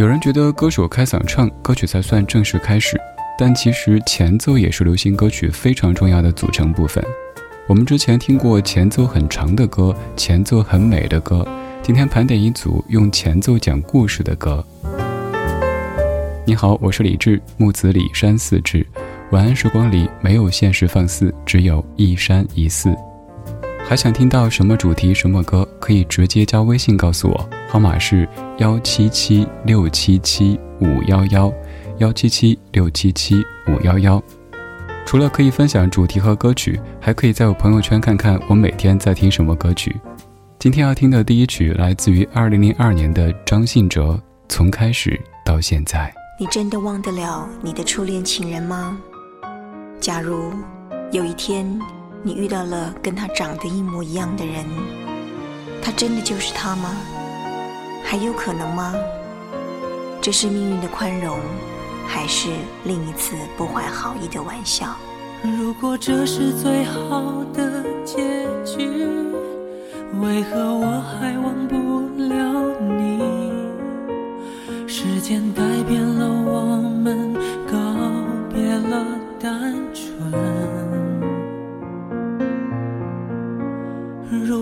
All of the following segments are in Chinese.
有人觉得歌手开嗓唱，歌曲才算正式开始，但其实前奏也是流行歌曲非常重要的组成部分。我们之前听过前奏很长的歌，前奏很美的歌，今天盘点一组用前奏讲故事的歌。你好，我是李志，木子李山寺志。晚安时光里没有现实放肆，只有一山一寺。还想听到什么主题、什么歌，可以直接加微信告诉我，号码是幺七七六七七五幺幺，幺七七六七七五幺幺。除了可以分享主题和歌曲，还可以在我朋友圈看看我每天在听什么歌曲。今天要听的第一曲来自于二零零二年的张信哲，《从开始到现在》。你真的忘得了你的初恋情人吗？假如有一天。你遇到了跟他长得一模一样的人，他真的就是他吗？还有可能吗？这是命运的宽容，还是另一次不怀好意的玩笑？如果这是最好的结局，为何我还忘不了你？时间改变了我们，告别了单纯。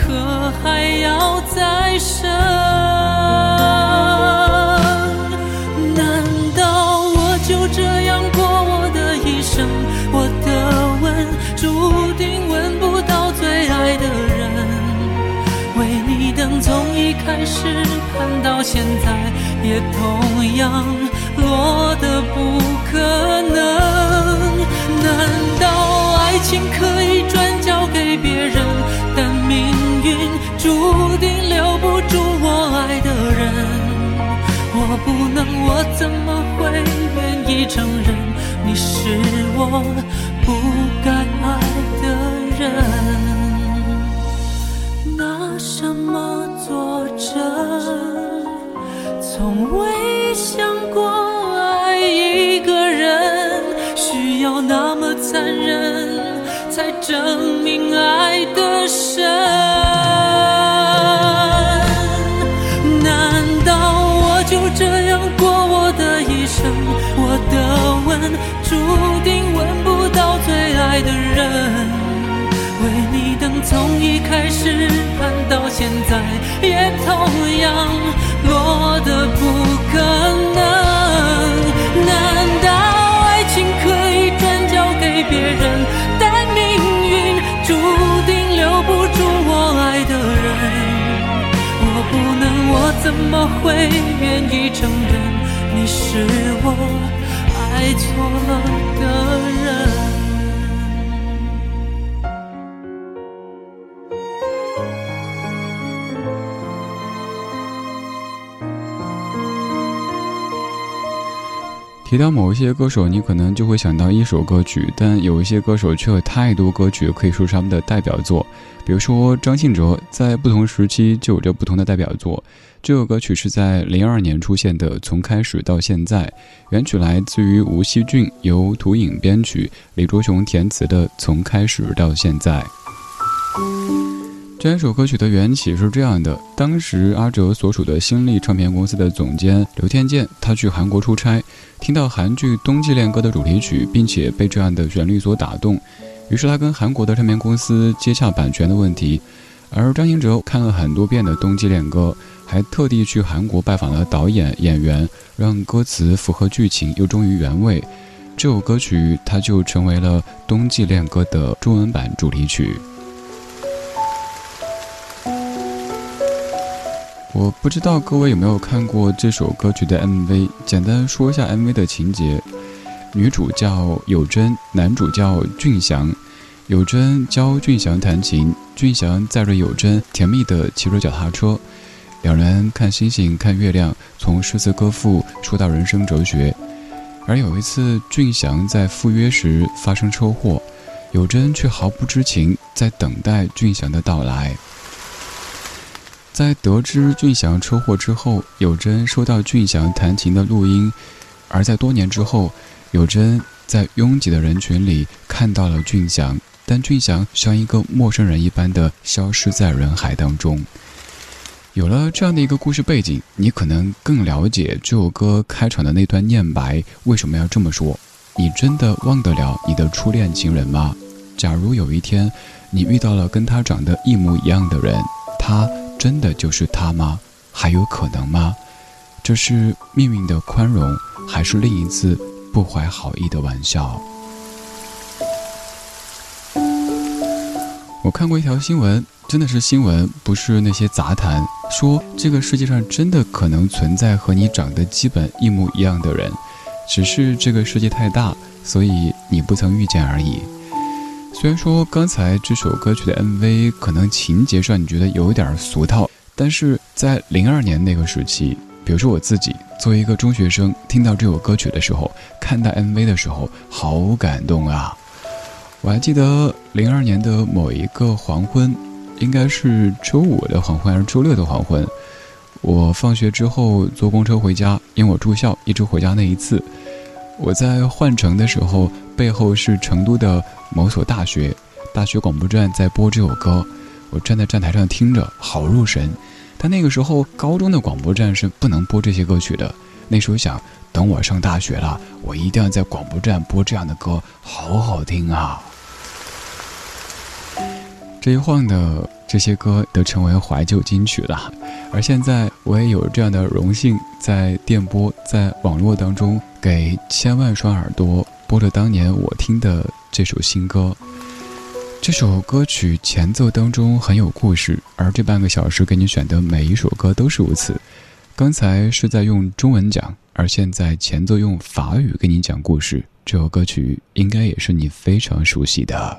可还要再生？难道我就这样过我的一生？我的吻注定吻不到最爱的人。为你等，从一开始盼到现在，也同样落得不可能。难道爱情可以转交给别人？命运注定留不住我爱的人。我不能，我怎么会愿意承认你是我不该爱的人？拿什么作证？从未想过爱一个人需要那么残忍，才证明爱的深。难道我就这样过我的一生？我的吻注定吻不到最爱的人。为你等，从一开始盼到现在，也同样落得不可能。怎么会愿意承认你是我爱错了的人？提到某一些歌手你可能就会想到一首歌曲但有一些歌手却有太多歌曲可以说是他们的代表作。比如说张信哲在不同时期就有着不同的代表作。这首歌曲是在零二年出现的，《从开始到现在》，原曲来自于吴锡俊，由涂影编曲，李卓雄填词的《从开始到现在》。这首歌曲的缘起是这样的：当时阿哲所属的新力唱片公司的总监刘天健，他去韩国出差，听到韩剧《冬季恋歌》的主题曲，并且被这样的旋律所打动，于是他跟韩国的唱片公司接洽版权的问题。而张信哲看了很多遍的《冬季恋歌》，还特地去韩国拜访了导演、演员，让歌词符合剧情又忠于原味。这首歌曲它就成为了《冬季恋歌》的中文版主题曲。我不知道各位有没有看过这首歌曲的 MV，简单说一下 MV 的情节：女主叫有真，男主叫俊祥。有真教俊祥弹琴，俊祥载着有真甜蜜地骑着脚踏车，两人看星星看月亮，从诗词歌赋说到人生哲学。而有一次，俊祥在赴约时发生车祸，有真却毫不知情，在等待俊祥的到来。在得知俊祥车祸之后，有真收到俊祥弹琴的录音，而在多年之后，有真在拥挤的人群里看到了俊祥，但俊祥像一个陌生人一般的消失在人海当中。有了这样的一个故事背景，你可能更了解这首歌开场的那段念白为什么要这么说。你真的忘得了你的初恋情人吗？假如有一天，你遇到了跟他长得一模一样的人，他。真的就是他吗？还有可能吗？这是命运的宽容，还是另一次不怀好意的玩笑？我看过一条新闻，真的是新闻，不是那些杂谈。说这个世界上真的可能存在和你长得基本一模一样的人，只是这个世界太大，所以你不曾遇见而已。虽然说刚才这首歌曲的 MV 可能情节上你觉得有点俗套，但是在零二年那个时期，比如说我自己作为一个中学生，听到这首歌曲的时候，看到 MV 的时候，好感动啊！我还记得零二年的某一个黄昏，应该是周五的黄昏还是周六的黄昏，我放学之后坐公车回家，因为我住校，一直回家那一次。我在换乘的时候，背后是成都的某所大学，大学广播站在播这首歌，我站在站台上听着，好入神。但那个时候，高中的广播站是不能播这些歌曲的。那时候想，等我上大学了，我一定要在广播站播这样的歌，好好听啊！这一晃的。这些歌都成为怀旧金曲了，而现在我也有这样的荣幸，在电波、在网络当中，给千万双耳朵播着当年我听的这首新歌。这首歌曲前奏当中很有故事，而这半个小时给你选的每一首歌都是如此。刚才是在用中文讲，而现在前奏用法语给你讲故事。这首歌曲应该也是你非常熟悉的。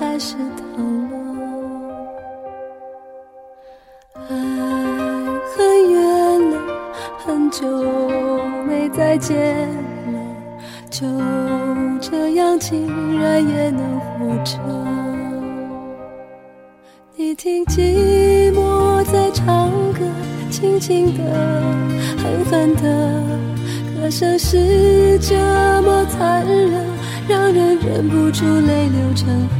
开始疼了，爱很远了，很久没再见了，就这样竟然也能活着。你听寂寞在唱歌，轻轻的，狠狠的，歌声是这么残忍。让人忍不住泪流成河。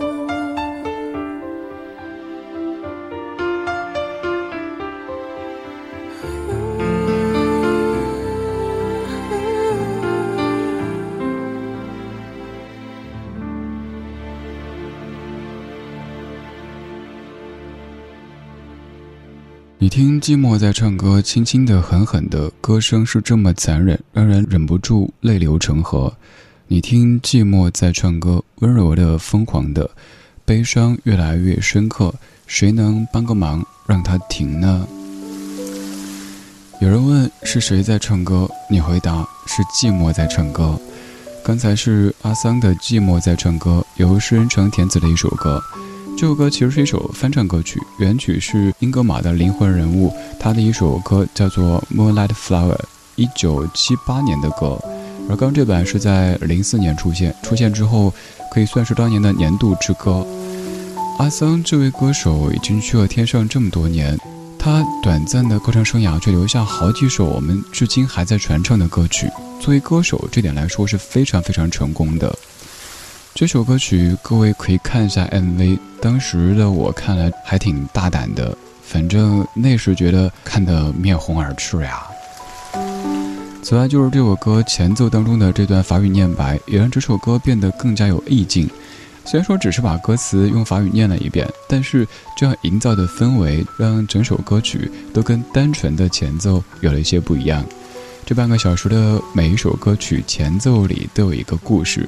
听寂寞在唱歌，轻轻的，狠狠的，歌声是这么残忍，让人忍不住泪流成河。你听寂寞在唱歌，温柔的，疯狂的，悲伤越来越深刻，谁能帮个忙让它停呢？有人问是谁在唱歌，你回答是寂寞在唱歌。刚才是阿桑的《寂寞在唱歌》，由诗人成填词的一首歌。这首歌其实是一首翻唱歌曲，原曲是英格玛的灵魂人物，他的一首歌叫做《Moonlight Flower》，一九七八年的歌。而刚这版是在零四年出现，出现之后可以算是当年的年度之歌。阿桑这位歌手已经去了天上这么多年，他短暂的歌唱生涯却留下好几首我们至今还在传唱的歌曲。作为歌手，这点来说是非常非常成功的。这首歌曲各位可以看一下 MV，当时的我看来还挺大胆的，反正那时觉得看得面红耳赤呀。此外，就是这首歌前奏当中的这段法语念白，也让这首歌变得更加有意境。虽然说只是把歌词用法语念了一遍，但是这样营造的氛围，让整首歌曲都跟单纯的前奏有了一些不一样。这半个小时的每一首歌曲前奏里都有一个故事。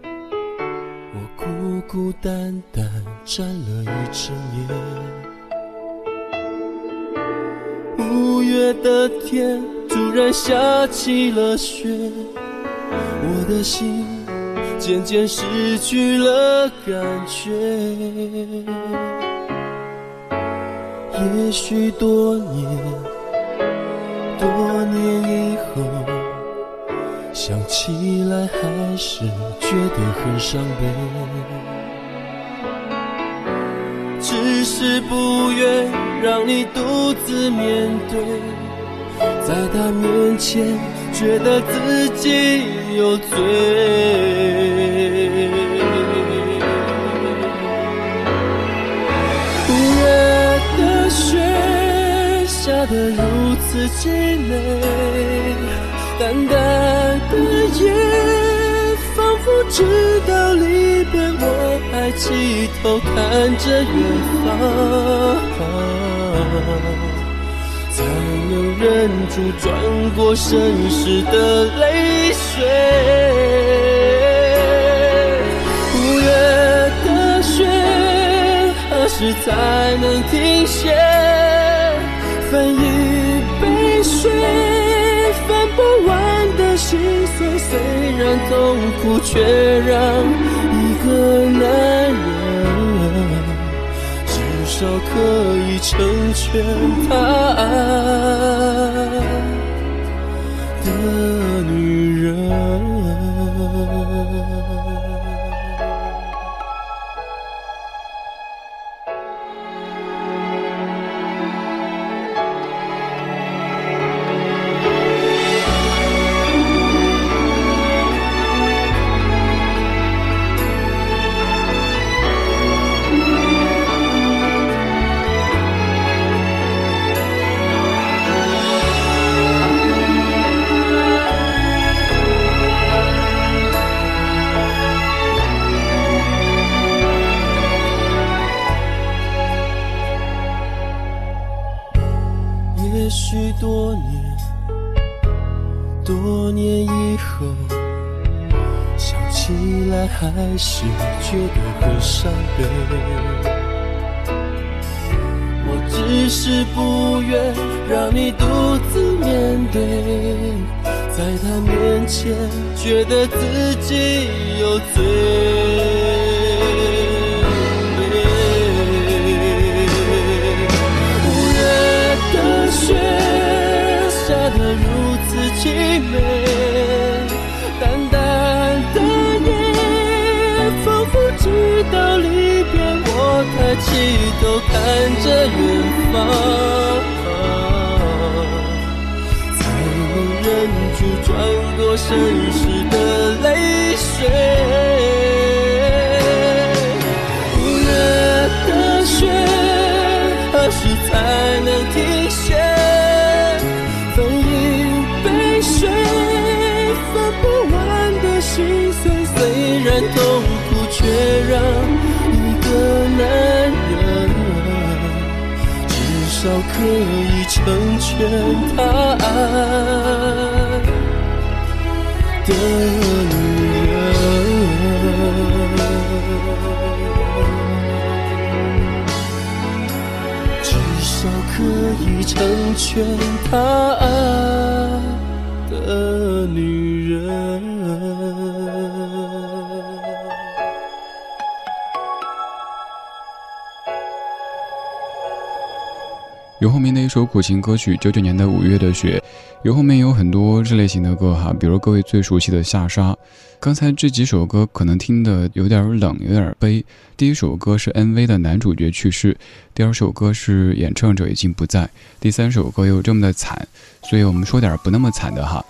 孤孤单单站了一整夜。五月的天突然下起了雪，我的心渐渐失去了感觉。也许多年，想起来还是觉得很伤悲。只是不愿让你独自面对，在他面前觉得自己有罪。冷的雪下得如此凄美，淡淡夜，仿佛知道离别，我还低头看着远方，才能忍住转过身时的泪水。五月的雪，何时才能停歇？分一杯水，分不完心碎。虽然痛苦，却让一个男人至少可以成全他爱的女人。只是不愿让你独自面对，在他面前觉得自己有罪。看着远方，才能忍住转过身时的泪水。少可以成全他爱的女人，至少可以成全他爱的女人。有后面的一首苦情歌曲，九九年的五月的雪。有后面有很多这类型的歌哈，比如各位最熟悉的下沙。刚才这几首歌可能听的有点冷，有点悲。第一首歌是 MV 的男主角去世，第二首歌是演唱者已经不在，第三首歌又这么的惨，所以我们说点不那么惨的哈。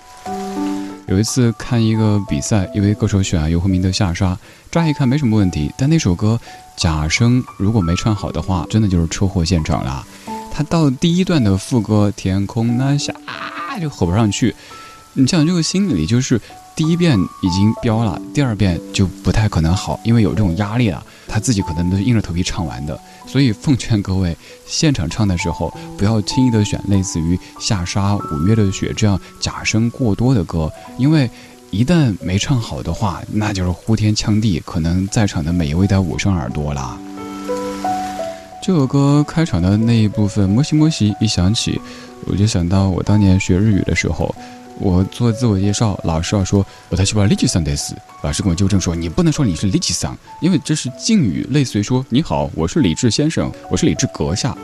有一次看一个比赛，一位歌手选游鸿明的下沙，乍一看没什么问题，但那首歌假声如果没唱好的话，真的就是车祸现场了。他到第一段的副歌“天空那下啊”就吼不上去，你想这个心里就是第一遍已经飙了，第二遍就不太可能好，因为有这种压力了。他自己可能都硬着头皮唱完的，所以奉劝各位，现场唱的时候不要轻易的选类似于《下沙》《五月的雪》这样假声过多的歌，因为一旦没唱好的话，那就是呼天抢地，可能在场的每一位都捂上耳朵了。这首歌开场的那一部分“摩西摩西”一响起，我就想到我当年学日语的时候，我做自我介绍，老师要说“我才去把李吉桑得死”，老师跟我纠正说：“你不能说你是李吉桑，因为这是敬语，类似于说‘你好，我是李智先生，我是李智阁下’。”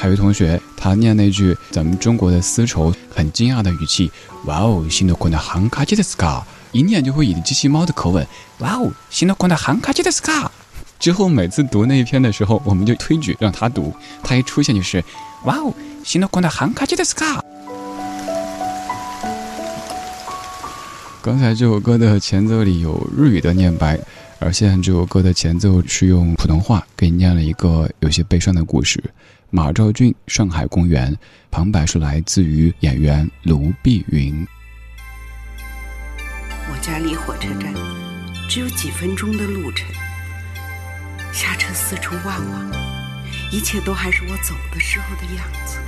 还有同学他念那句咱们中国的丝绸，很惊讶的语气，哇哦，新的款的韩卡吉的斯卡，一念就会以机器猫的口吻，哇哦，新的款的韩卡吉的斯卡。之后每次读那一篇的时候，我们就推举让他读，他一出现就是，哇哦，新的光的韩卡吉的斯卡。刚才这首歌的前奏里有日语的念白，而现在这首歌的前奏是用普通话给你念了一个有些悲伤的故事。马兆骏《上海公园》旁白是来自于演员卢碧云。我家离火车站只有几分钟的路程，下车四处望望，一切都还是我走的时候的样子。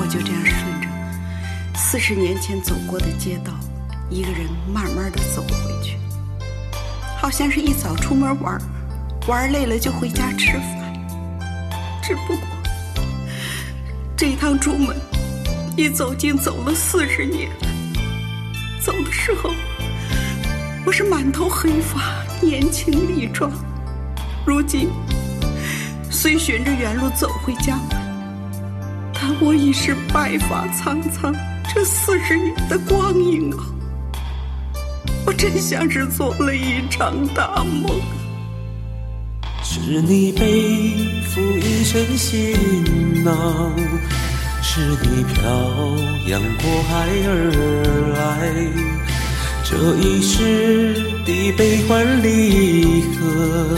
我就这样顺着四十年前走过的街道。一个人慢慢的走回去，好像是一早出门玩，玩累了就回家吃饭。只不过这一趟出门，一走竟走了四十年。走的时候，我是满头黑发，年轻力壮；如今虽循着原路走回家门，但我已是白发苍苍。这四十年的光阴啊！我真像是做了一场大梦。是你背负一身行囊，是你漂洋过海而来，这一世的悲欢离合，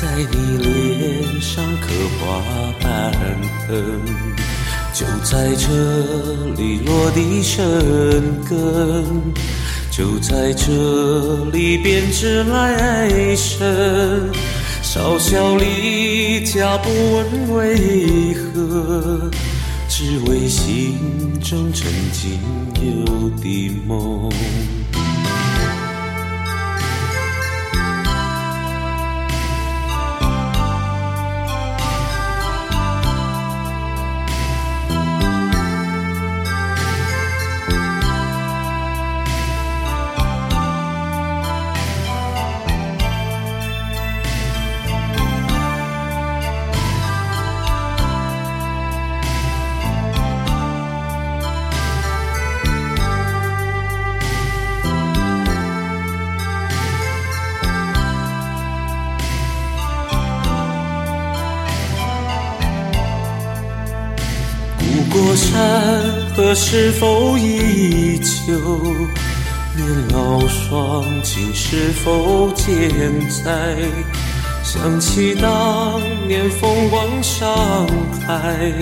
在你脸上刻画斑痕，就在这里落地生根。就在这里编织来生，少小离家不问为何，只为心中曾经有的梦。年老双亲是否健在？想起当年风光上海，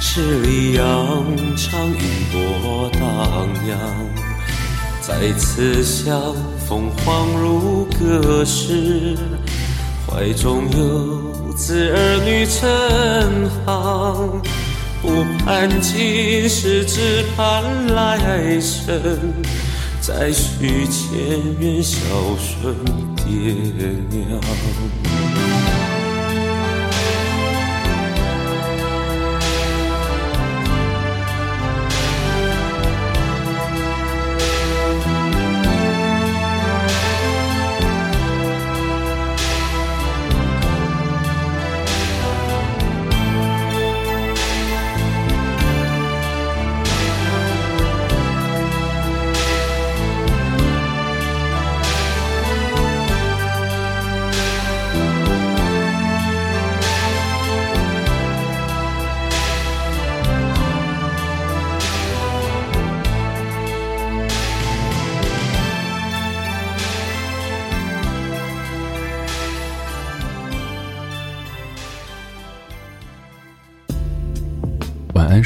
十里洋场烟波荡漾。再次相逢恍如隔世，怀中有子儿女成行。不盼今世，只盼来生，再续前缘，孝顺爹娘。